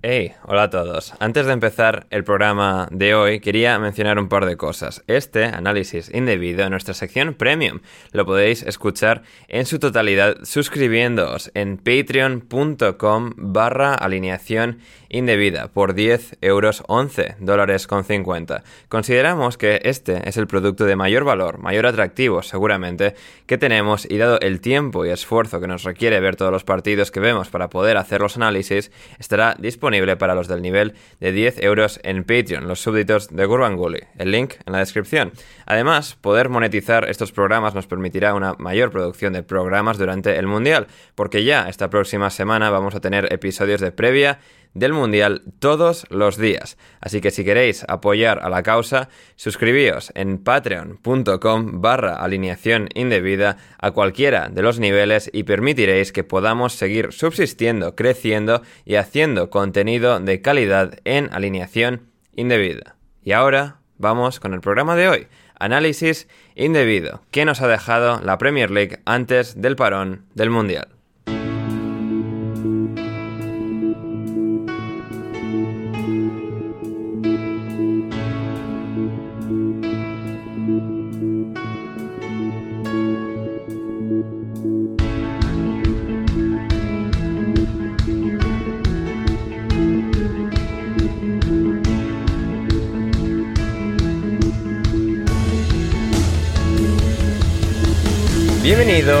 Hey, hola a todos. Antes de empezar el programa de hoy, quería mencionar un par de cosas. Este análisis indebido en nuestra sección premium lo podéis escuchar en su totalidad suscribiéndoos en patreon.com barra alineación indebida por 10 euros 11 dólares con 50. Consideramos que este es el producto de mayor valor, mayor atractivo seguramente que tenemos y dado el tiempo y esfuerzo que nos requiere ver todos los partidos que vemos para poder hacer los análisis, estará disponible para los del nivel de 10 euros en Patreon, los súbditos de Gurbanguly. El link en la descripción. Además, poder monetizar estos programas nos permitirá una mayor producción de programas durante el Mundial, porque ya esta próxima semana vamos a tener episodios de previa del Mundial todos los días. Así que si queréis apoyar a la causa, suscribíos en patreon.com barra alineación indebida a cualquiera de los niveles y permitiréis que podamos seguir subsistiendo, creciendo y haciendo contenido de calidad en alineación indebida. Y ahora vamos con el programa de hoy. Análisis indebido. ¿Qué nos ha dejado la Premier League antes del parón del Mundial?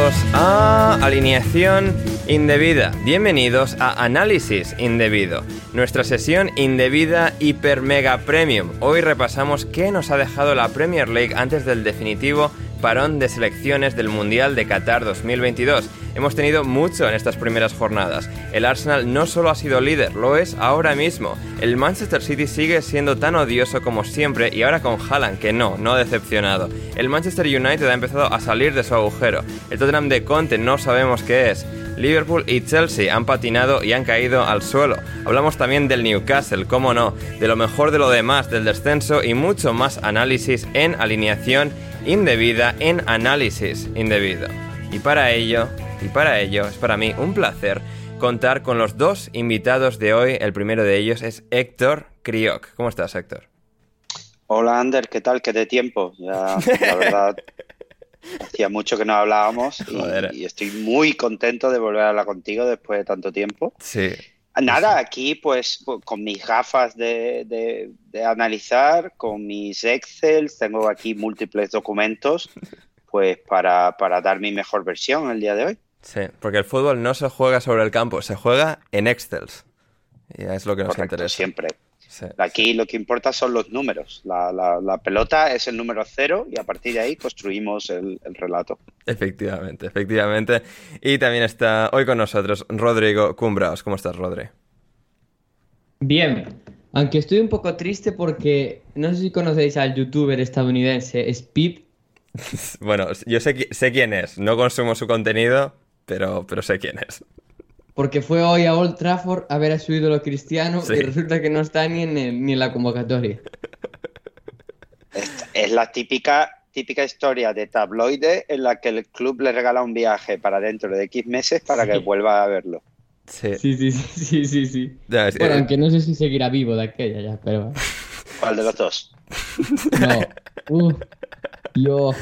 Bienvenidos a Alineación Indebida. Bienvenidos a Análisis Indebido, nuestra sesión indebida hiper mega premium. Hoy repasamos qué nos ha dejado la Premier League antes del definitivo parón de selecciones del Mundial de Qatar 2022. Hemos tenido mucho en estas primeras jornadas. El Arsenal no solo ha sido líder, lo es ahora mismo. El Manchester City sigue siendo tan odioso como siempre y ahora con Haaland, que no, no ha decepcionado. El Manchester United ha empezado a salir de su agujero. El Tottenham de Conte no sabemos qué es. Liverpool y Chelsea han patinado y han caído al suelo. Hablamos también del Newcastle, cómo no, de lo mejor de lo demás, del descenso y mucho más análisis en alineación indebida en análisis indebido. Y para ello, y para ello es para mí un placer contar con los dos invitados de hoy. El primero de ellos es Héctor Crioc. ¿Cómo estás, Héctor? Hola, Ander, ¿qué tal? ¿Qué de tiempo? Ya, la verdad, hacía mucho que no hablábamos y, y, estoy muy contento de volver a hablar contigo después de tanto tiempo. Sí. Nada, aquí pues con mis gafas de, de, de, analizar, con mis Excel, tengo aquí múltiples documentos pues para, para, dar mi mejor versión el día de hoy. Sí, porque el fútbol no se juega sobre el campo, se juega en Excels. Y es lo que nos Correcto, interesa. Siempre. Sí, Aquí sí. lo que importa son los números. La, la, la, pelota es el número cero y a partir de ahí construimos el, el, relato. Efectivamente, efectivamente. Y también está hoy con nosotros Rodrigo Cumbraos. ¿Cómo estás, Rodri? Bien, aunque estoy un poco triste porque no sé si conocéis al youtuber estadounidense Speed. bueno, yo sé, sé quién es. No consumo su contenido, pero, pero sé quién es. porque fue hoy a Old Trafford a ver a su ídolo cristiano Sí. y resulta que no está ni en, el- ni en la convocatoria. Es la típica, típica historia de tabloide en la que el club le regala un viaje para dentro de X meses para que vuelva a verlo. Sí. Sí, sí, sí, sí, sí, Bueno, eh, aunque no sé si seguirá vivo de aquella ya, pero ¿Cuál de los dos? no. Uh, yo.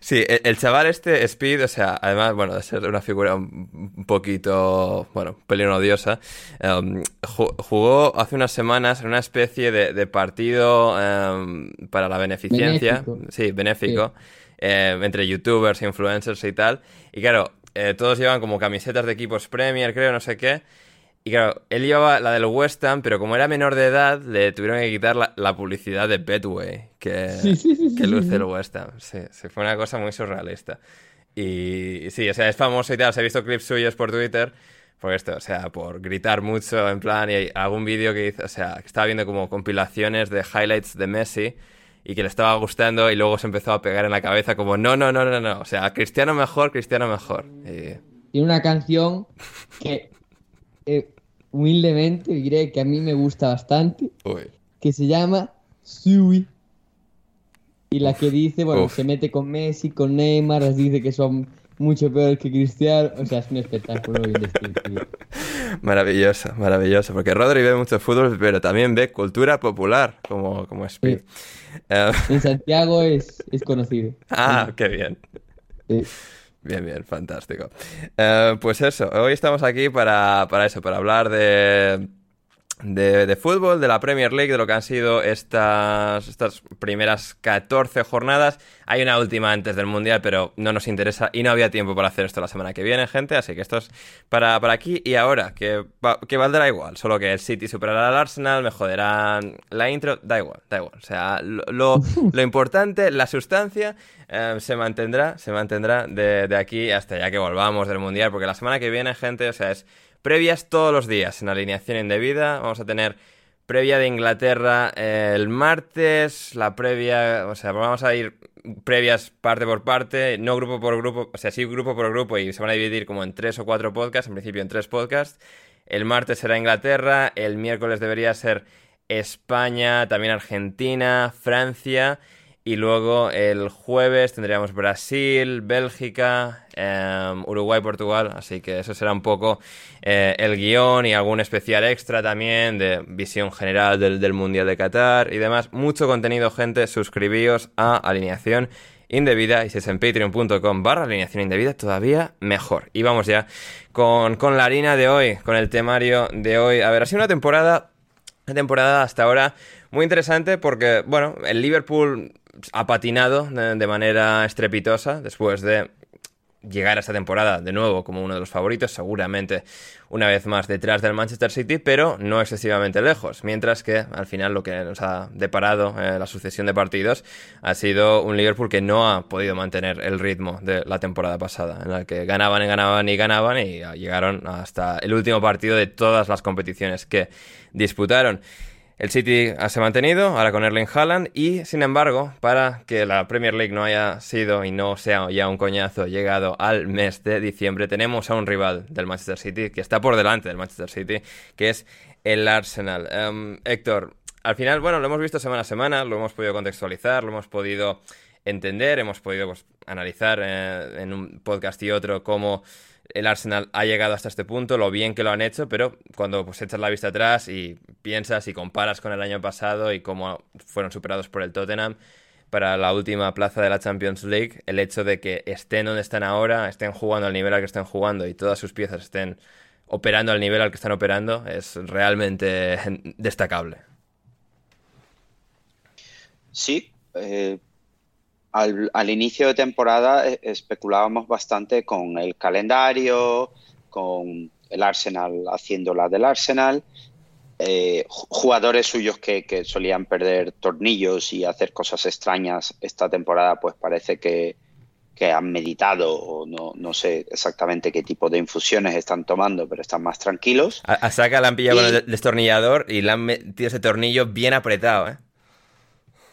Sí, el, el chaval este, Speed, o sea, además, bueno, de ser una figura un un poquito, bueno, pelín odiosa, em, ju- jugó hace unas semanas en una especie de, de partido em, para la beneficencia, Benéfico. sí, benéfico, em, entre youtubers, influencers y tal, y claro, eh, todos llevan como camisetas de equipos Premier, creo, no sé qué, y claro, él llevaba la del West Ham, pero como era menor de edad, le tuvieron que quitar la, la publicidad de Betway, que, Sí, sí, sí, que luce el West Ham. Sí, sí, fue una cosa muy surrealista. Y sí, o sea, es famoso y tal, se ha visto clips suyos por Twitter, por esto, o sea, por gritar mucho en plan, y hay algún vídeo que hizo, o sea, que estaba viendo como compilaciones de highlights de Messi y que le estaba gustando y luego se empezó a pegar en la cabeza como, no, no, no, no, no, o sea, Cristiano mejor, Cristiano mejor. Y... Tiene una canción que eh, humildemente diré que a mí me gusta bastante, Uy. que se llama Sui. Y la que dice, bueno, Uf. se mete con Messi, con Neymar, les dice que son mucho peores que Cristiano. O sea, es un espectáculo. Maravilloso, maravilloso, porque Rodri ve mucho fútbol, pero también ve cultura popular, como, como Speed. Eh, En Santiago es, es conocido. ah, qué bien. Sí. Bien, bien, fantástico. Eh, pues eso, hoy estamos aquí para, para eso, para hablar de, de, de fútbol, de la Premier League, de lo que han sido estas, estas primeras 14 jornadas. Hay una última antes del Mundial, pero no nos interesa y no había tiempo para hacer esto la semana que viene, gente, así que esto es para, para aquí y ahora, que, que valdrá igual, solo que el City superará al Arsenal, me la intro, da igual, da igual. O sea, lo, lo, lo importante, la sustancia, eh, se mantendrá, se mantendrá de, de aquí hasta ya que volvamos del Mundial, porque la semana que viene, gente, o sea, es previas todos los días en alineación indebida. Vamos a tener previa de Inglaterra el martes, la previa, o sea, vamos a ir previas parte por parte, no grupo por grupo, o sea, sí grupo por grupo y se van a dividir como en tres o cuatro podcasts, en principio en tres podcasts. El martes será Inglaterra, el miércoles debería ser España, también Argentina, Francia. Y luego el jueves tendríamos Brasil, Bélgica, eh, Uruguay, Portugal. Así que eso será un poco eh, el guion y algún especial extra también de visión general del, del Mundial de Qatar y demás. Mucho contenido, gente. Suscribíos a Alineación Indebida y si es en patreon.com barra alineación indebida todavía mejor. Y vamos ya con, con la harina de hoy, con el temario de hoy. A ver, ha sido una temporada una temporada hasta ahora muy interesante porque, bueno, el Liverpool ha patinado de, manera estrepitosa después de llegar a esta temporada de nuevo como uno de los favoritos, seguramente una vez más detrás del Manchester City, pero no excesivamente lejos. Mientras que al final lo que nos ha deparado eh, la sucesión de partidos ha sido un Liverpool que no ha podido mantener el ritmo de la temporada pasada, en la que ganaban y ganaban y ganaban y llegaron hasta el último partido de todas las competiciones que disputaron. El City se ha mantenido, ahora con Erling Haaland, y sin embargo, para que la Premier League no haya sido y no sea ya un coñazo llegado al mes de diciembre, tenemos a un rival del Manchester City que está por delante del Manchester City, que es el Arsenal. Em, Héctor, al final, bueno, lo hemos visto semana a semana, lo hemos podido contextualizar, lo hemos podido entender, hemos podido pues, analizar eh, en un podcast y otro cómo el Arsenal ha llegado hasta este punto, lo bien que lo han hecho, pero cuando pues echas la vista atrás y piensas y comparas con el año pasado y cómo fueron superados por el Tottenham para la última plaza de la Champions League, el hecho de que estén donde están ahora, estén jugando al nivel al que estén jugando y todas sus piezas estén operando al nivel al que están operando, es realmente destacable. Sí, eh, al, al, inicio de temporada eh, especulábamos bastante con el calendario, con el Arsenal haciendo la del Arsenal, eh, jugadores suyos que, que, solían perder tornillos y hacer cosas extrañas esta temporada, pues parece que, que han meditado o no, no, sé exactamente qué tipo de infusiones están tomando, pero están más tranquilos. A, a Saka la han pillado y... con el destornillador y le han metido ese tornillo bien apretado, ¿eh?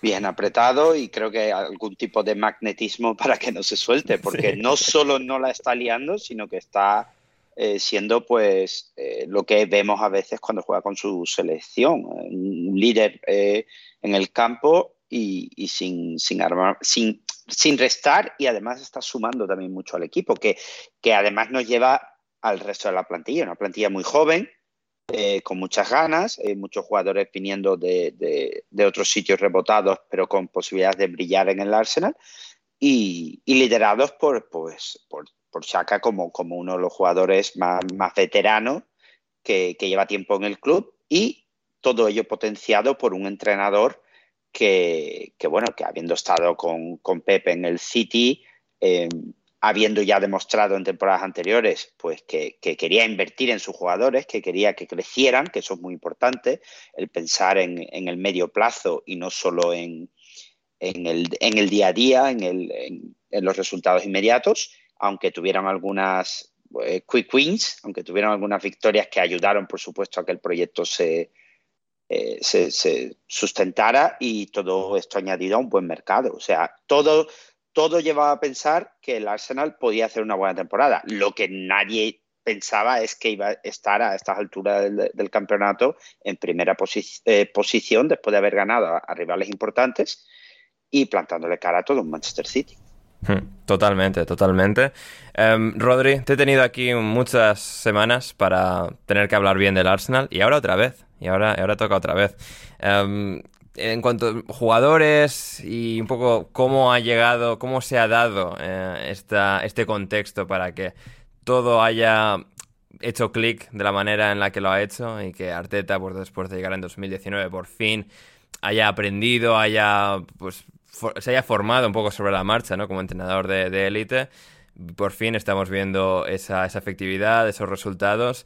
Bien apretado y creo que algún tipo de magnetismo para que no se suelte, porque no solo no la está liando, sino que está eh, siendo pues eh, lo que vemos a veces cuando juega con su selección, un líder eh, en el campo y, sin, sin, armar, sin, sin, restar y además está sumando también mucho al equipo, que, que además nos lleva al resto de la plantilla, una plantilla muy joven, eh, con muchas ganas, eh, muchos jugadores viniendo de, otros sitios rebotados, pero con posibilidades de brillar en el Arsenal, y, liderados por, pues, por, por Shaka como, como uno de los jugadores más, más veteranos que, lleva tiempo en el club, y todo ello potenciado por un entrenador que, bueno, que habiendo estado con, con Pepe en el City, eh, habiendo ya demostrado en temporadas anteriores pues que, quería invertir en sus jugadores, que quería que crecieran, que eso es muy importante, el pensar en, el medio plazo y no solo en, el, día a día, en, los resultados inmediatos, aunque tuvieran algunas eh, quick wins, aunque tuvieran algunas victorias que ayudaron, por supuesto, a que el proyecto se, eh, se, se, sustentara y todo esto añadido a un buen mercado. O sea, todo, todo llevaba a pensar que el Arsenal podía hacer una buena temporada. Lo que nadie pensaba es que iba a estar a estas alturas del, campeonato en primera eh, posición después de haber ganado a, rivales importantes y plantándole cara a todo un Manchester City. Hmm, totalmente, totalmente. Em, Rodri, te he tenido aquí muchas semanas para tener que hablar bien del Arsenal y ahora otra vez. Y ahora, ahora toca otra vez. Em, en cuanto a jugadores y un poco cómo ha llegado, cómo se ha dado eh, este contexto para que todo haya hecho clic de la manera en la que lo ha hecho y que Arteta, pues después de llegar en 2019, por fin haya aprendido, haya pues se haya formado un poco sobre la marcha, ¿no? Como entrenador de élite. por fin estamos viendo esa, esa efectividad, esos resultados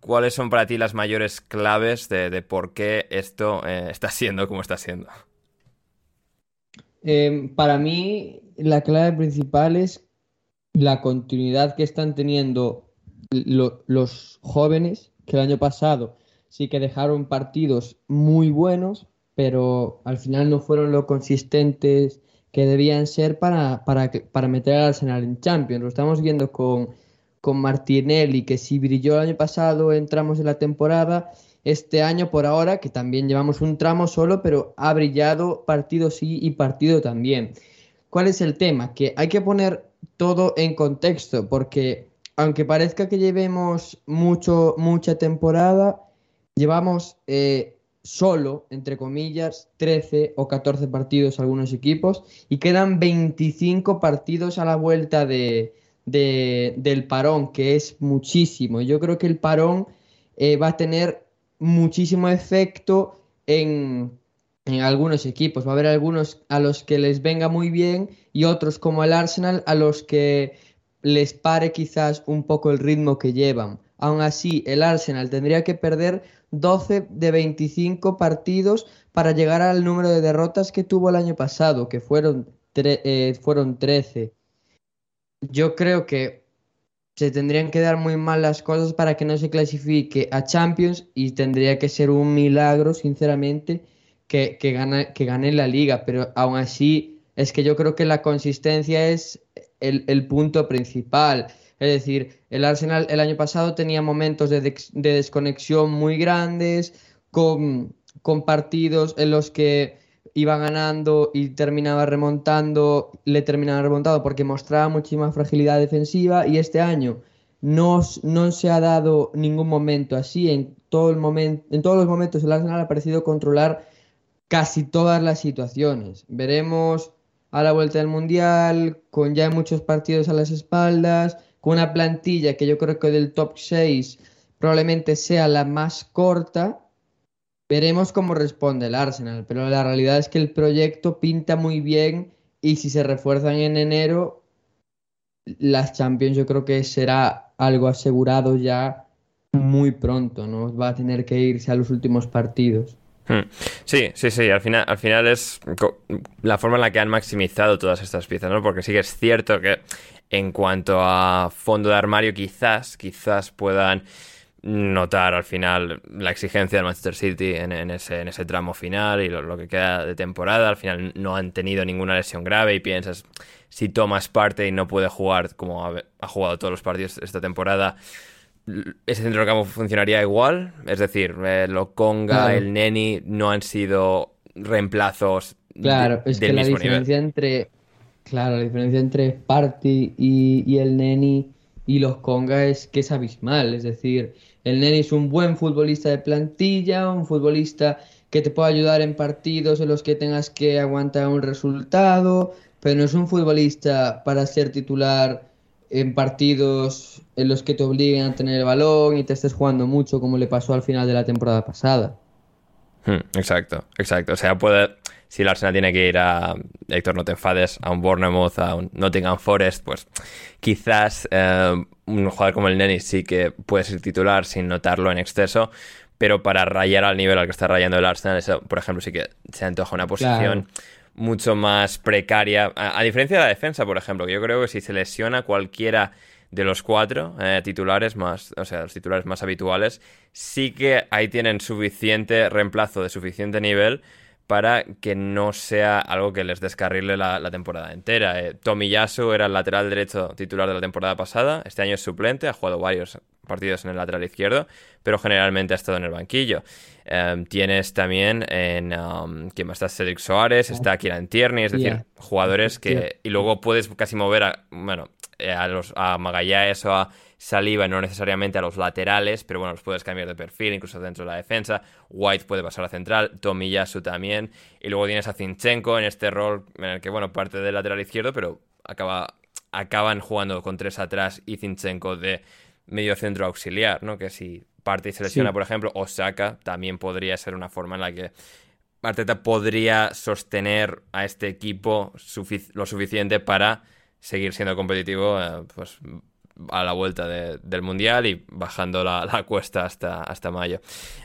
¿Cuáles son para ti las mayores claves de, por qué esto eh, está siendo como está siendo? Em, para mí, la clave principal es la continuidad que están teniendo los jóvenes, que el año pasado sí que dejaron partidos muy buenos, pero al final no fueron lo consistentes que debían ser para, para, para meter al Arsenal en Champions. Lo estamos viendo con con Martinelli, que si brilló el año pasado entramos en la temporada, este año por ahora, que también llevamos un tramo solo, pero ha brillado partido sí y partido también. ¿Cuál es el tema? Que hay que poner todo en contexto, porque aunque parezca que llevemos mucho, mucha temporada, llevamos eh, solo, entre comillas, 13 o 14 partidos algunos equipos y quedan 25 partidos a la vuelta de, del parón, que es muchísimo. Yo creo que el parón eh, va a tener muchísimo efecto en, algunos equipos. Va a haber algunos a los que les venga muy bien y otros como el Arsenal a los que les pare quizás un poco el ritmo que llevan. Aún así, el Arsenal tendría que perder 12 de 25 partidos para llegar al número de derrotas que tuvo el año pasado, que fueron, eh, fueron 13 yo creo que se tendrían que dar muy mal las cosas para que no se clasifique a Champions y tendría que ser un milagro, sinceramente, que, que, gane, que gane la liga. Pero aún así, es que yo creo que la consistencia es el, punto principal. Es decir, el Arsenal el año pasado tenía momentos de, de desconexión muy grandes, con, con partidos en los que iba ganando y terminaba remontando, le terminaba remontando porque mostraba muchísima fragilidad defensiva y este año no, no se ha dado ningún momento así. En, todo el momento, en todos los momentos el Arsenal ha parecido controlar casi todas las situaciones. Veremos a la vuelta del Mundial, con ya muchos partidos a las espaldas, con una plantilla que yo creo que del top 6 probablemente sea la más corta Veremos cómo responde el Arsenal, pero la realidad es que el proyecto pinta muy bien y si se refuerzan en enero, las Champions yo creo que será algo asegurado ya muy pronto, ¿no? Va a tener que irse a los últimos partidos. Hmm. Sí, sí, sí, al final, al final es la forma en la que han maximizado todas estas piezas, ¿no? Porque sí que es cierto que en cuanto a fondo de armario quizás, quizás puedan notar al final la exigencia del Manchester City en, ese, en ese, tramo final y lo, que queda de temporada. Al final no han tenido ninguna lesión grave y piensas, si tomas parte y no puede jugar como ha, jugado todos los partidos esta temporada, ese centro de campo funcionaría igual. Es decir, eh, lo Conga, el Neni no han sido reemplazos. Claro, es que la diferencia entre. Claro, la diferencia entre Party y, y el Neni y los Conga es que es abismal. Es decir, el Neni es un buen futbolista de plantilla, un futbolista que te puede ayudar en partidos en los que tengas que aguantar un resultado, pero no es un futbolista para ser titular en partidos en los que te obliguen a tener el balón y te estés jugando mucho como le pasó al final de la temporada pasada. Hmm, exacto, exacto. O sea, puede, si el Arsenal tiene que ir a, Héctor, no te enfades, a un Bournemouth, a un Nottingham Forest, pues quizás eh, un jugador como el Neni sí que puede ser titular sin notarlo en exceso, pero para rayar al nivel al que está rayando el Arsenal, eso, por ejemplo, sí que se antoja una posición mucho más precaria. A, diferencia de la defensa, por ejemplo, que yo creo que si se lesiona cualquiera de los cuatro eh, titulares más, o sea, los titulares más habituales, sí que ahí tienen suficiente reemplazo de suficiente nivel para que no sea algo que les descarrile la, temporada entera. Eh, Tomiyasu era el lateral derecho titular de la temporada pasada, este año es suplente, ha jugado varios partidos en el lateral izquierdo, pero generalmente ha estado en el banquillo. Em, tienes también en... Um, ¿Quién más está? Cedric Soares, está Kieran Tierney, es decir, jugadores que... Y luego puedes casi mover a... Bueno, eh, a, los, a Magallanes o a Saliva, no necesariamente a los laterales, pero bueno, los puedes cambiar de perfil, incluso dentro de la defensa. White puede pasar a central, Tomiyasu también. Y luego tienes a Zinchenko en este rol en el que, bueno, parte del lateral izquierdo, pero acaba, acaban jugando con tres atrás y Zinchenko de medio centro auxiliar, ¿no? Que si parte y se lesiona, por ejemplo, o saca, también podría ser una forma en la que Arteta podría sostener a este equipo lo suficiente para seguir siendo competitivo eh, pues a la vuelta del Mundial y bajando la, cuesta hasta, hasta mayo.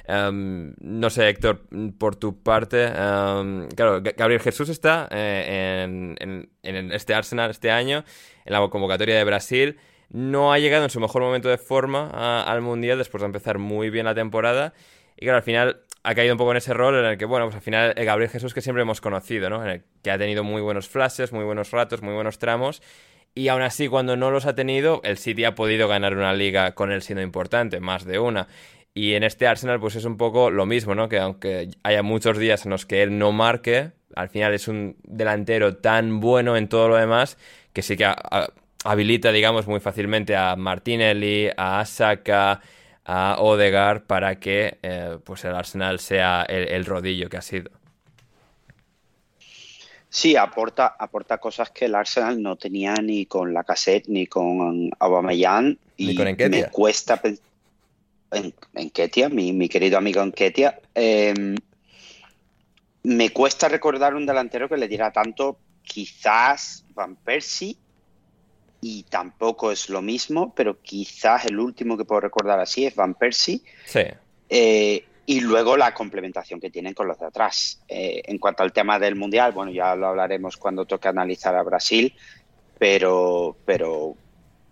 Em, no sé, Héctor, por tu parte, em, claro, Gabriel Jesús está eh, en, este Arsenal este año, en la convocatoria de Brasil. No ha llegado en su mejor momento de forma al Mundial después de empezar muy bien la temporada. Y claro, al final ha caído un poco en ese rol en el que, bueno, pues al final el Gabriel Jesús que siempre hemos conocido, ¿no? En el que ha tenido muy buenos flashes, muy buenos ratos, muy buenos tramos. Y aún así, cuando no los ha tenido, el City ha podido ganar una liga con él siendo importante, más de una. Y en este Arsenal, pues es un poco lo mismo, ¿no? Que aunque haya muchos días en los que él no marque, al final es un delantero tan bueno en todo lo demás que sí que habilita, digamos, muy fácilmente a Martinelli, a Asaka, a Odegaard para que eh, pues el Arsenal sea el rodillo que ha sido. Sí, aporta, aporta cosas que el Arsenal no tenía ni con la cassette ni con Aubameyang. Y ni con me cuesta en, en Ketia, mi, querido amigo en Ketia. Em, me cuesta recordar un delantero que le diera tanto, quizás Van Persie, y tampoco es lo mismo, pero quizás el último que puedo recordar así es Van Persie. Sí. Eh, y luego la complementación que tienen con los de atrás. Eh, en cuanto al tema del Mundial, bueno, ya lo hablaremos cuando toque analizar a Brasil, pero, pero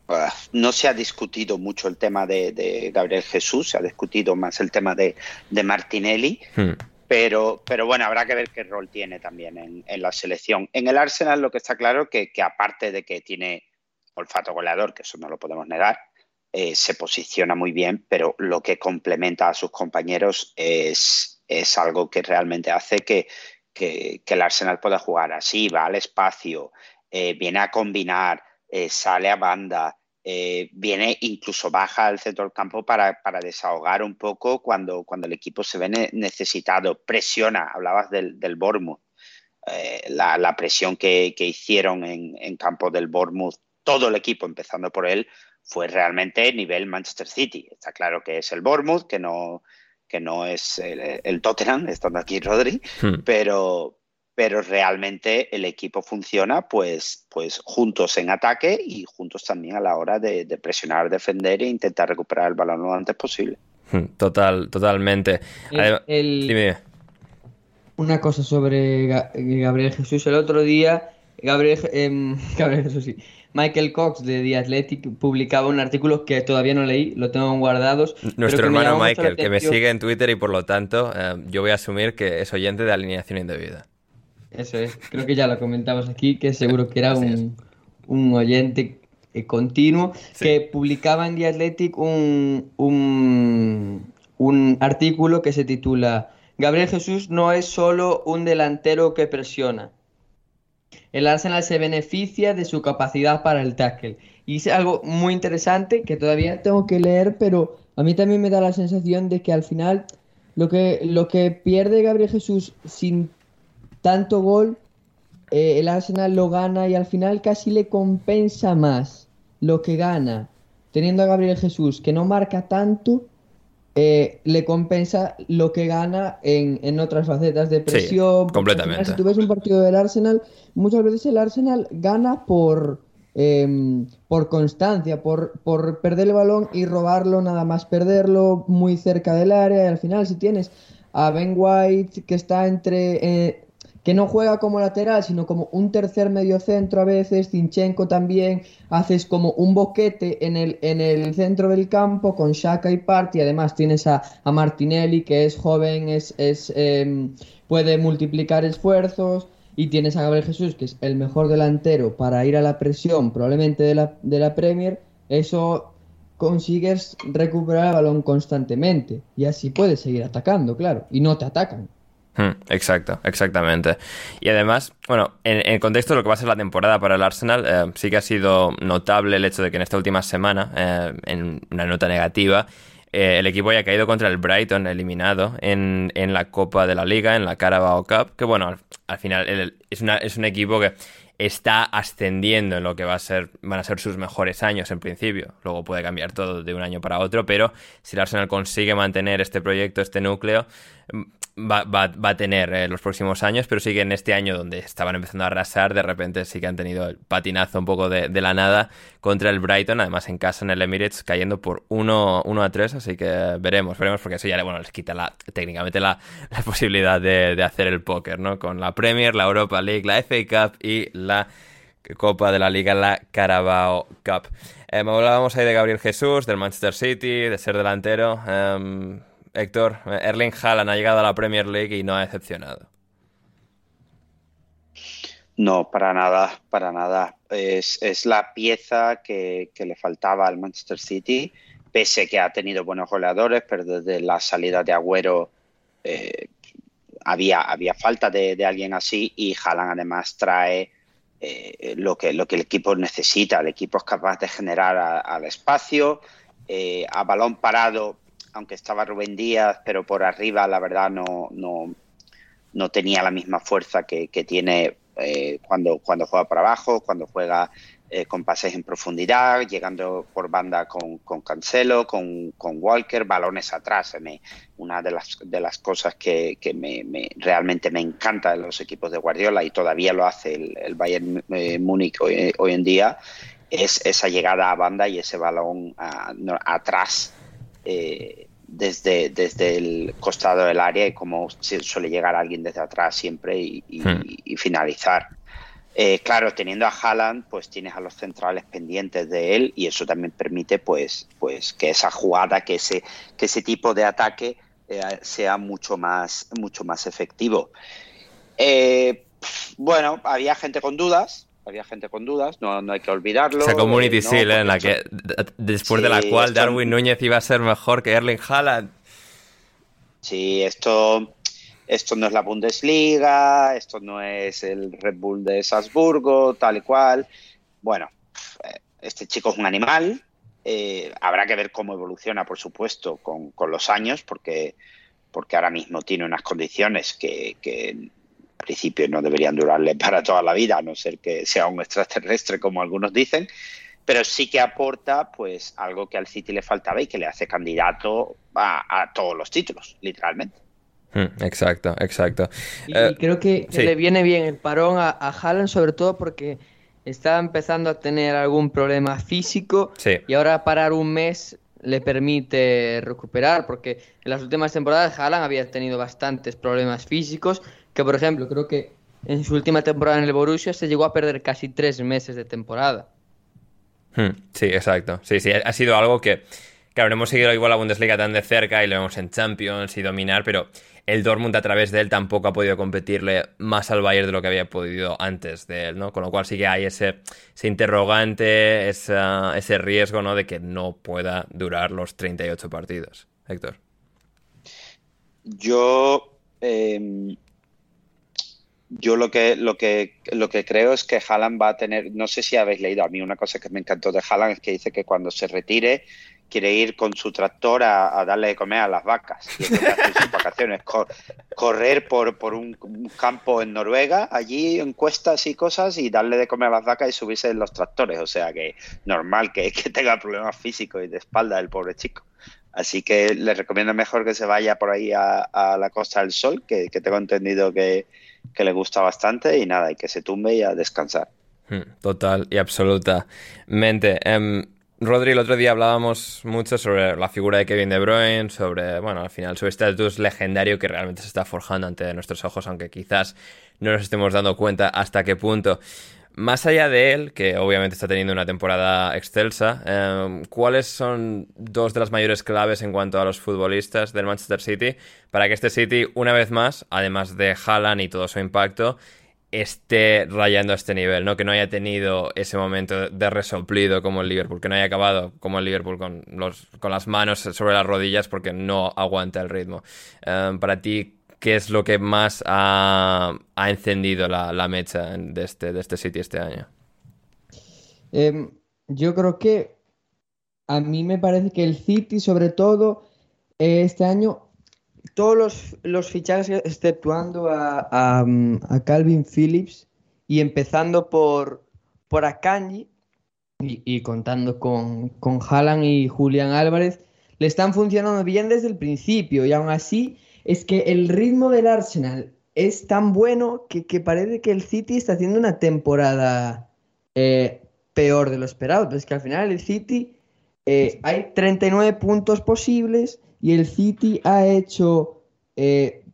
ah, no se ha discutido mucho el tema de, Gabriel Jesús, se ha discutido más el tema de, Martinelli. Hmm. Pero, pero bueno, habrá que ver qué rol tiene también en, la selección. En el Arsenal lo que está claro que, que aparte de que tiene olfato goleador, que eso no lo podemos negar, eh, se posiciona muy bien, pero lo que complementa a sus compañeros es, es algo que realmente hace que, el Arsenal pueda jugar así, va al espacio, eh, viene a combinar, eh, sale a banda, viene incluso baja al centro del campo para, desahogar un poco cuando, cuando el equipo se ve necesitado, presiona, hablabas del, del Bournemouth. la, presión que, hicieron en, en campo del Bournemouth, todo el equipo, empezando por él, fue realmente nivel Manchester City. Está claro que es el Bournemouth, que no, que no es el, Tottenham, estando aquí Rodri, hmm. pero, pero realmente el equipo funciona pues, pues juntos en ataque y juntos también a la hora de, presionar, defender e intentar recuperar el balón lo antes posible. Hmm, total, totalmente. Una cosa sobre Gabriel Jesús. El otro día Gabriel, em, Gabriel Jesús, sí. Michael Cox de The Athletic publicaba un artículo que todavía no leí, lo tengo guardados. Nuestro hermano Michael, que me sigue en Twitter y por lo tanto eh, yo voy a asumir que es oyente de alineación indebida. Eso es, creo que ya lo comentamos aquí, que seguro que era un, un, oyente eh, continuo, que publicaba en The Athletic un, un, un artículo que se titula Gabriel Jesús no es solo un delantero que presiona el Arsenal se beneficia de su capacidad para el tackle. Y es algo muy interesante que todavía tengo que leer, pero a mí también me da la sensación de que al final lo que, lo que pierde Gabriel Jesús sin tanto gol, eh, el Arsenal lo gana y al final casi le compensa más lo que gana teniendo a Gabriel Jesús que no marca tanto eh, le compensa lo que gana en, otras facetas de presión. completamente. si tú ves un partido del Arsenal, muchas veces el Arsenal gana por, em, por constancia, por, por perder el balón y robarlo, nada más perderlo muy cerca del área. Y al final, si tienes a Ben White que está entre eh, que no juega como lateral, sino como un tercer medio centro a veces, Zinchenko también, haces como un boquete en el, en el centro del campo con Shaka y Party, además tienes a, Martinelli que es joven, es, es em, puede multiplicar esfuerzos, y tienes a Gabriel Jesús que es el mejor delantero para ir a la presión probablemente de la, de la Premier, eso consigues recuperar el balón constantemente y así puedes seguir atacando, claro, y no te atacan. Hmm, exacto, exactamente. Y además, bueno, en, el contexto de lo que va a ser la temporada para el Arsenal, eh, sí que ha sido notable el hecho de que en esta última semana, eh, en una nota negativa, eh, el equipo haya caído contra el Brighton, eliminado en, en, la Copa de la Liga, en la Carabao Cup, que bueno, al, final es, una, es un equipo que está ascendiendo en lo que va a ser, van a ser sus mejores años en principio. Luego puede cambiar todo de un año para otro, pero si el Arsenal consigue mantener este proyecto, este núcleo, va, va, a tener eh, los próximos años, pero sí que en este año donde estaban empezando a arrasar, de repente sí que han tenido el patinazo un poco de, la nada contra el Brighton, además en casa en el Emirates cayendo por 1, a 3, así que veremos, veremos, porque eso ya bueno, les quita técnicamente la, posibilidad de, hacer el póker, ¿no? Con la Premier, la Europa League, la FA Cup y la Copa de la Liga, la Carabao Cup. Eh, hablábamos ahí de Gabriel Jesús, del Manchester City, de ser delantero. Em, Héctor, Erling Haaland ha llegado a la Premier League y no ha decepcionado. No, para nada, para nada. Es, la pieza que, le faltaba al Manchester City, pese que ha tenido buenos goleadores, pero desde la salida de Agüero eh, había, había falta de, alguien así y Haaland además trae eh, lo, que, lo que el equipo necesita. El equipo es capaz de generar al espacio, eh, a balón parado aunque estaba Rubén Díaz, pero por arriba la verdad no, no, no tenía la misma fuerza que, tiene eh, cuando, cuando juega por abajo, cuando juega eh, con pases en profundidad, llegando por banda con, con Cancelo, con, con, Walker, balones atrás. Me, una de las, de las cosas que, que me, realmente me encanta de los equipos de Guardiola y todavía lo hace el, Bayern eh, Múnich hoy, en día es esa llegada a banda y ese balón atrás eh, desde, desde el costado del área y como suele llegar alguien desde atrás siempre y, hmm. finalizar. Eh, claro, teniendo a Haaland, pues tienes a los centrales pendientes de él y eso también permite pues, pues que esa jugada, que ese, que ese tipo de ataque eh, sea mucho más, mucho más efectivo. bueno, había gente con dudas, había gente con dudas, no, no hay que olvidarlo. Esa Community eh, en la que después de la cual Darwin Núñez iba a ser mejor que Erling Haaland. Sí, esto, esto no es la Bundesliga, esto no es el Red Bull de Salzburgo, tal y cual. Bueno, eh, este chico es un animal. Eh, habrá que ver cómo evoluciona, por supuesto, con, con los años, porque, porque ahora mismo tiene unas condiciones que, que principio no deberían durarle para toda la vida, a no ser que sea un extraterrestre, como algunos dicen, pero sí que aporta pues algo que al City le faltaba y que le hace candidato a, todos los títulos, literalmente. Hmm, exacto, exacto. Y, eh, creo que, le viene bien el parón a, a Haaland, sobre todo porque está empezando a tener algún problema físico y ahora parar un mes le permite recuperar, porque en las últimas temporadas Haaland había tenido bastantes problemas físicos que por ejemplo creo que en su última temporada en el Borussia se llegó a perder casi tres meses de temporada. Hmm, sí, exacto. Sí, sí, ha sido algo que, claro, no hemos seguido igual la Bundesliga tan de cerca y lo vemos en Champions y dominar, pero el Dortmund a través de él tampoco ha podido competirle más al Bayern de lo que había podido antes de él, ¿no? Con lo cual sí que hay ese, ese interrogante, ese riesgo, ¿no? De que no pueda durar los 38 partidos. Héctor. Yo em, yo lo que, lo que, lo que creo es que Haaland va a tener, no sé si habéis leído, a mí una cosa que me encantó de Haaland es que dice que cuando se retire quiere ir con su tractor a, darle de comer a las vacas. Y sus vacaciones, correr por, por un, campo en Noruega, allí encuestas y cosas, y darle de comer a las vacas y subirse en los tractores. O sea que normal que, que tenga problemas físicos y de espalda el pobre chico. Así que le recomiendo mejor que se vaya por ahí a, la Costa del Sol, que tengo entendido que, que le gusta bastante y nada, y que se tumbe y a descansar. Hmm, total y absolutamente. Um, Rodri, el otro día hablábamos mucho sobre la figura de Kevin De Bruyne, sobre, bueno, al final su estatus legendario que realmente se está forjando ante nuestros ojos, aunque quizás no nos estemos dando cuenta hasta qué punto. Más allá de él, que obviamente está teniendo una temporada excelsa, em, ¿cuáles son dos de las mayores claves en cuanto a los futbolistas del Manchester City para que este City, una vez más, además de Haaland y todo su impacto, esté rayando a este nivel, ¿no? Que no haya tenido ese momento de resoplido como el Liverpool, que no haya acabado como el Liverpool con, los, con las manos sobre las rodillas porque no aguanta el ritmo. Em, para ti, ¿qué es lo que más ha, encendido la, mecha de este, de este City este año? Em, yo creo que a mí me parece que el City, sobre todo, este año, todos los, fichajes, exceptuando a, Calvin Phillips y empezando por, por Akanji y, contando con, con Haaland y Julián Álvarez, le están funcionando bien desde el principio y aún así es que el ritmo del Arsenal es tan bueno que, parece que el City está haciendo una temporada eh, peor de lo esperado. Pero es que al final el City eh, hay 39 puntos posibles y el City ha hecho eh,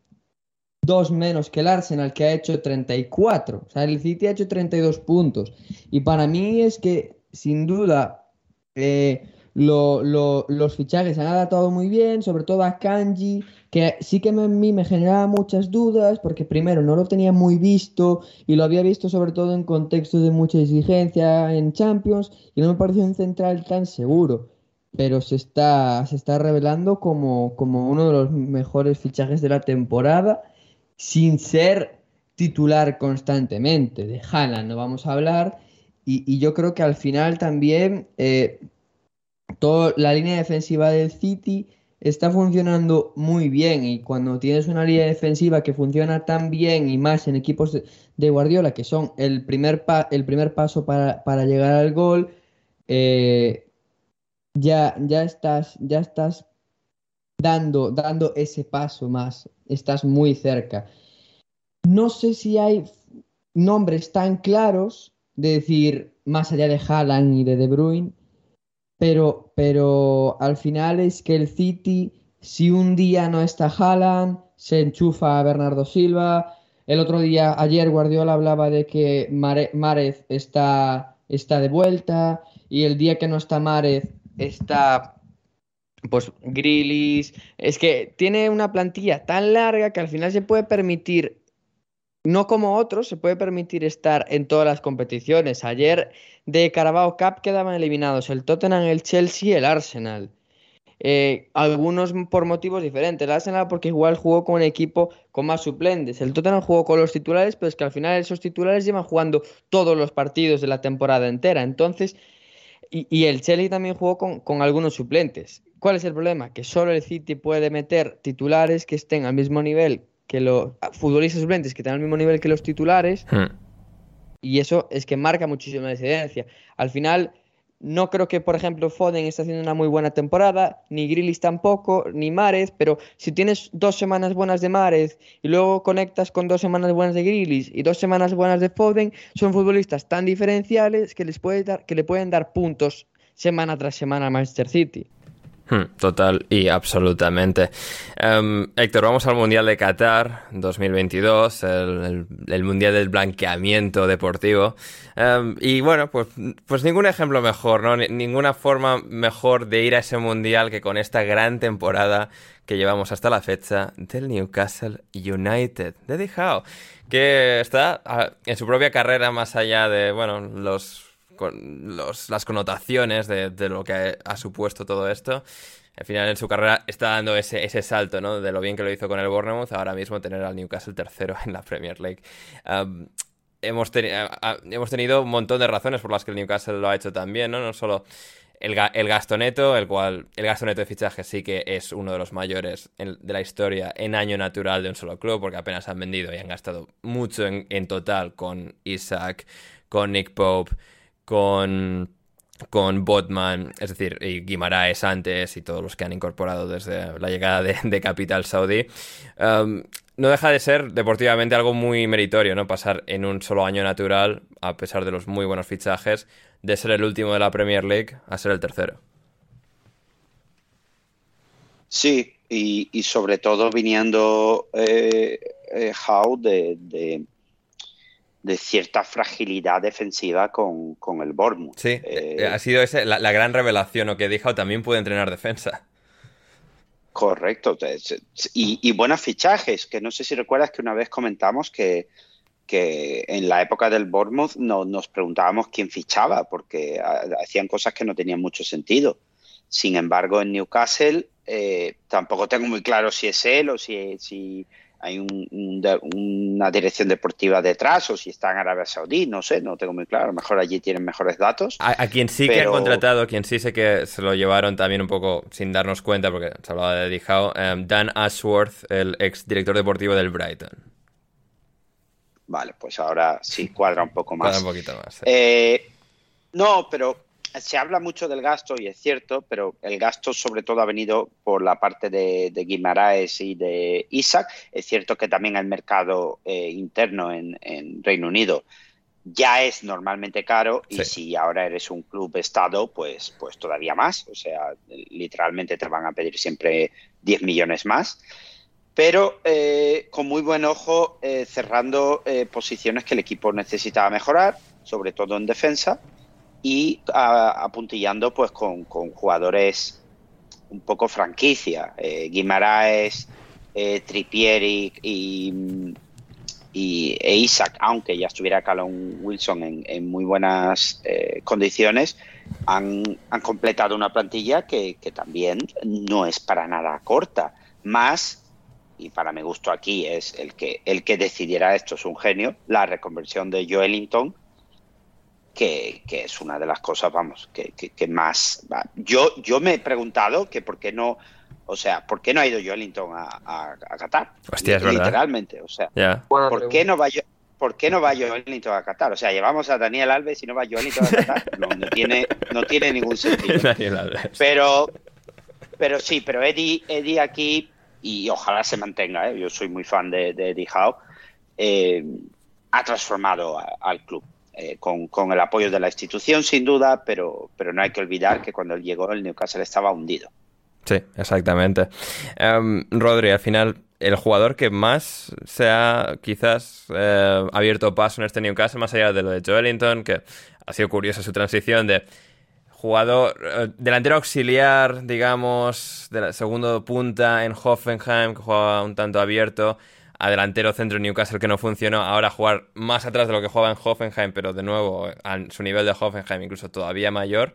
dos menos que el Arsenal, que ha hecho 34. O sea, el City ha hecho 32 puntos. Y para mí es que, sin duda, los fichajes han adaptado muy bien, sobre todo a Kanji que sí que a mí me generaba muchas dudas, porque primero no lo tenía muy visto y lo había visto sobre todo en contextos de mucha exigencia en Champions y no me pareció un central tan seguro, pero se está, se está revelando como, como uno de los mejores fichajes de la temporada sin ser titular constantemente. De Haaland no vamos a hablar y, yo creo que al final también eh, la línea defensiva del City está funcionando muy bien y cuando tienes una línea defensiva que funciona tan bien y más en equipos de, Guardiola que son el primer, el primer paso para, llegar al gol, eh, ya, ya, estás, ya estás dando, dando ese paso más, estás muy cerca. No sé si hay nombres tan claros de decir, más allá de Haaland y de De Bruyne, pero, pero al final es que el City, si un día no está Haaland, se enchufa a Bernardo Silva. El otro día, ayer Guardiola hablaba de que Márez está, está de vuelta y el día que no está Márez está pues Grillis. Es que tiene una plantilla tan larga que al final se puede permitir no como otros, se puede permitir estar en todas las competiciones. Ayer de Carabao Cup quedaban eliminados el Tottenham, el Chelsea y el Arsenal. Eh, algunos por motivos diferentes. El Arsenal porque igual jugó con un equipo con más suplentes. El Tottenham jugó con los titulares, pero es que al final esos titulares llevan jugando todos los partidos de la temporada entera. Entonces, y, el Chelsea también jugó con, con algunos suplentes. ¿Cuál es el problema? Que solo el City puede meter titulares que estén al mismo nivel que los futbolistas suplentes que tengan el mismo nivel que los titulares. Hmm. Y eso es que marca muchísima diferencia. Al final, no creo que, por ejemplo, Foden esté haciendo una muy buena temporada, ni Grillis tampoco, ni Márez, pero si tienes dos semanas buenas de Márez y luego conectas con dos semanas buenas de Grillis y dos semanas buenas de Foden, son futbolistas tan diferenciales que, les puede dar, que le pueden dar puntos semana tras semana a Manchester City. Hmm, total y absolutamente. Em, Héctor, vamos al Mundial de Qatar 2022, el, Mundial del Blanqueamiento Deportivo. Em, y bueno, pues, pues ningún ejemplo mejor, ¿no? ninguna forma mejor de ir a ese Mundial que con esta gran temporada que llevamos hasta la fecha del Newcastle United, de Eddie que está ah, en su propia carrera más allá de, bueno, los con las connotaciones de, lo que ha, supuesto todo esto. Al final en su carrera está dando ese, ese salto, ¿no? De lo bien que lo hizo con el Bournemouth, ahora mismo tener al Newcastle tercero en la Premier League. hemos, hemos tenido un montón de razones por las que el Newcastle lo ha hecho también, ¿no? No solo el, el, gasto neto, el cual el gasto neto de fichaje sí que es uno de los mayores de la historia en año natural de un solo club, porque apenas han vendido y han gastado mucho en total con Isaac, con Nick Pope, con, con Botman, es decir, y Guimaraes antes y todos los que han incorporado desde la llegada de, Capital Saudí. Um, no deja de ser deportivamente algo muy meritorio, ¿no? Pasar en un solo año natural, a pesar de los muy buenos fichajes, de ser el último de la Premier League a ser el tercero. Sí, y, sobre todo viniendo eh, eh de, de cierta fragilidad defensiva con, el Bournemouth. Sí, eh, eh, ha sido esa la, gran revelación, o que dijo también puede entrenar defensa. Correcto, y, y, buenos fichajes, que no sé si recuerdas que una vez comentamos que, que en la época del Bournemouth no, nos preguntábamos quién fichaba, porque hacían cosas que no tenían mucho sentido. Sin embargo, en Newcastle eh, tampoco tengo muy claro si es él o si, si hay una dirección deportiva detrás o si está en Arabia Saudí, no sé, no tengo muy claro. A lo mejor allí tienen mejores datos. A, quien sí que han contratado, quien sí sé que se lo llevaron también un poco sin darnos cuenta, porque se hablaba de Dijao, em, Dan Ashworth, el ex director deportivo del Brighton. Vale, pues ahora sí cuadra un poco más. Cuadra un poquito más. Eh, no, pero se habla mucho del gasto y es cierto, pero el gasto sobre todo ha venido por la parte de, de Guimaraes y de Isaac. Es cierto que también el mercado eh, interno en, Reino Unido ya es normalmente caro y si ahora eres un club estado, pues, pues todavía más. O sea, literalmente te van a pedir siempre 10 millones más. Pero eh, con muy buen ojo eh, cerrando posiciones que el equipo necesitaba mejorar, sobre todo en defensa y apuntillando pues con, jugadores un poco franquicia, eh, Guimaraes, eh, Tripieri y, e Isaac, aunque ya estuviera Callum Wilson en, muy buenas eh, condiciones, han, completado una plantilla que, que, también no es para nada corta. Más, y para mi gusto aquí es el que, el que decidiera esto es un genio, la reconversión de Joelinton que, es una de las cosas, vamos, que, que, más... Yo, yo me he preguntado que por qué no... O sea, ¿por qué no ha ido Joelinton a, a, Qatar? Hostia, es verdad. Literalmente, o sea, ¿por, qué no va yo, ¿por qué no va Joelinton a Qatar? O sea, llevamos a Daniel Alves y no va Joelinton a Qatar. No, no, tiene, no tiene ningún sentido. Pero, pero sí, pero Eddie, Eddie aquí, y ojalá se mantenga, ¿eh? yo soy muy fan de, Eddie Howe, eh, ha transformado al club. Eh, con, el apoyo de la institución, sin duda, pero, pero no hay que olvidar que cuando llegó el Newcastle estaba hundido. Sí, exactamente. Um, Rodri, al final, el jugador que más se ha quizás eh, abierto paso en este Newcastle, más allá de lo de Joelinton, que ha sido curiosa su transición de jugador eh, delantero auxiliar, digamos, de la segundo punta en Hoffenheim, que juega un tanto abierto, a delantero centro Newcastle que no funcionó, ahora jugar más atrás de lo que jugaba en Hoffenheim, pero de nuevo a su nivel de Hoffenheim incluso todavía mayor.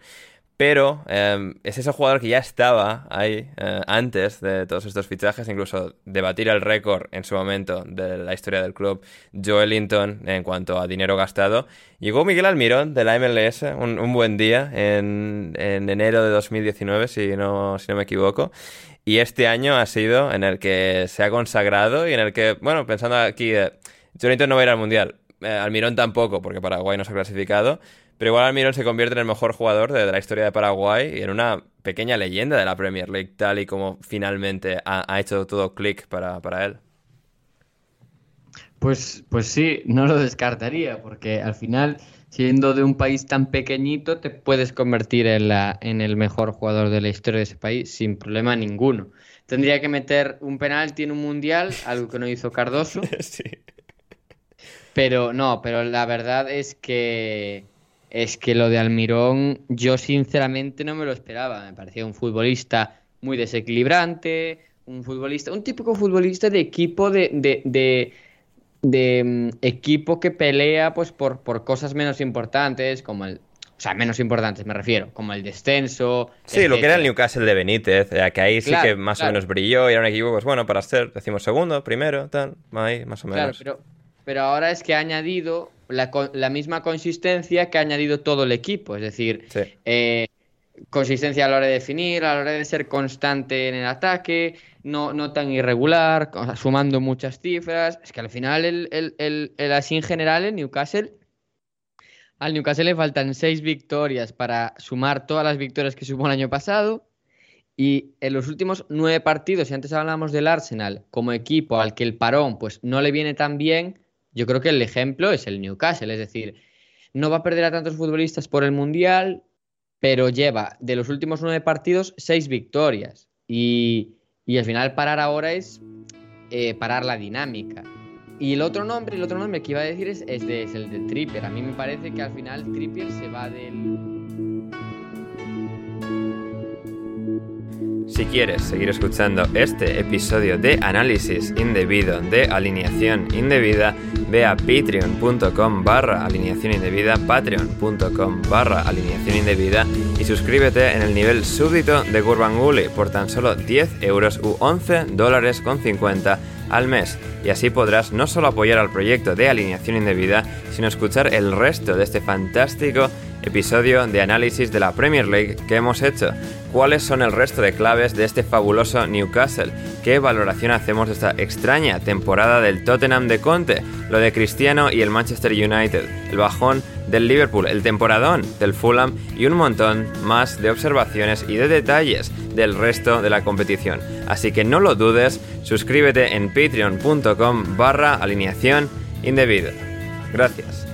Pero em, es ese jugador que ya estaba ahí eh, antes de todos estos fichajes, incluso de batir el récord en su momento de la historia del club, Joe Ellington, en cuanto a dinero gastado. Llegó Miguel Almirón de la MLS, un, buen día, en, en, enero de 2019, si no, si no me equivoco. Y este año ha sido en el que se ha consagrado y en el que, bueno, pensando aquí, eh, no va a ir al Mundial, eh, Almirón tampoco, porque Paraguay no se ha clasificado, pero igual Almirón se convierte en el mejor jugador de, la historia de Paraguay y en una pequeña leyenda de la Premier League, tal y como finalmente ha, hecho todo clic para, para él. Pues, pues sí, no lo descartaría, porque al final, siendo de un país tan pequeñito, te puedes convertir en, la, en el mejor jugador de la historia de ese país sin problema ninguno. Tendría que meter un penalti en un mundial, algo que no hizo Cardoso. sí. Pero no, pero la verdad es que es que lo de Almirón yo sinceramente no me lo esperaba. Me parecía un futbolista muy desequilibrante, un futbolista, un típico futbolista de equipo de, de, de, mm, equipo que pelea pues por, por cosas menos importantes, como el, o sea, menos importantes me refiero, como el descenso. Sí, lo que era el Newcastle de Benítez, eh, que ahí sí que más o menos brilló y era un equipo, pues bueno, para ser, decimos segundo, primero, tal, ahí, más o menos. Claro, pero pero ahora es que ha añadido la, la misma consistencia que ha añadido todo el equipo, es decir, eh, consistencia a la hora de definir, a la hora de ser constante en el ataque, no, no tan irregular, sumando muchas cifras. Es que al final, el, el, el, así en general, el Newcastle, al Newcastle le faltan seis victorias para sumar todas las victorias que sumó el año pasado. Y en los últimos nueve partidos, y antes hablábamos del Arsenal como equipo al que el parón pues no le viene tan bien, yo creo que el ejemplo es el Newcastle, es decir, no va a perder a tantos futbolistas por el Mundial, pero lleva de los últimos nueve partidos seis victorias. Y, al final parar ahora es eh, parar la dinámica. Y el otro nombre, el otro nombre que iba a decir es, es, es el de Tripper. A mí me parece que al final Tripper se va del Si quieres seguir escuchando este episodio de análisis indebido de alineación indebida, ve a patreon.com barra alineación indebida, patreon.com barra alineación indebida y suscríbete en el nivel súbdito de Gurbanguly por tan solo 10 euros u 11 dólares con 50 al mes. Y así podrás no solo apoyar al proyecto de alineación indebida, sino escuchar el resto de este fantástico episodio de análisis de la Premier League que hemos hecho. ¿Cuáles son el resto de claves de este fabuloso Newcastle? ¿Qué valoración hacemos de esta extraña temporada del Tottenham de Conte? Lo de Cristiano y el Manchester United, el bajón del Liverpool, el temporadón del Fulham y un montón más de observaciones y de detalles del resto de la competición. Así que no lo dudes, suscríbete en patreon.com barra alineación indebida. Gracias.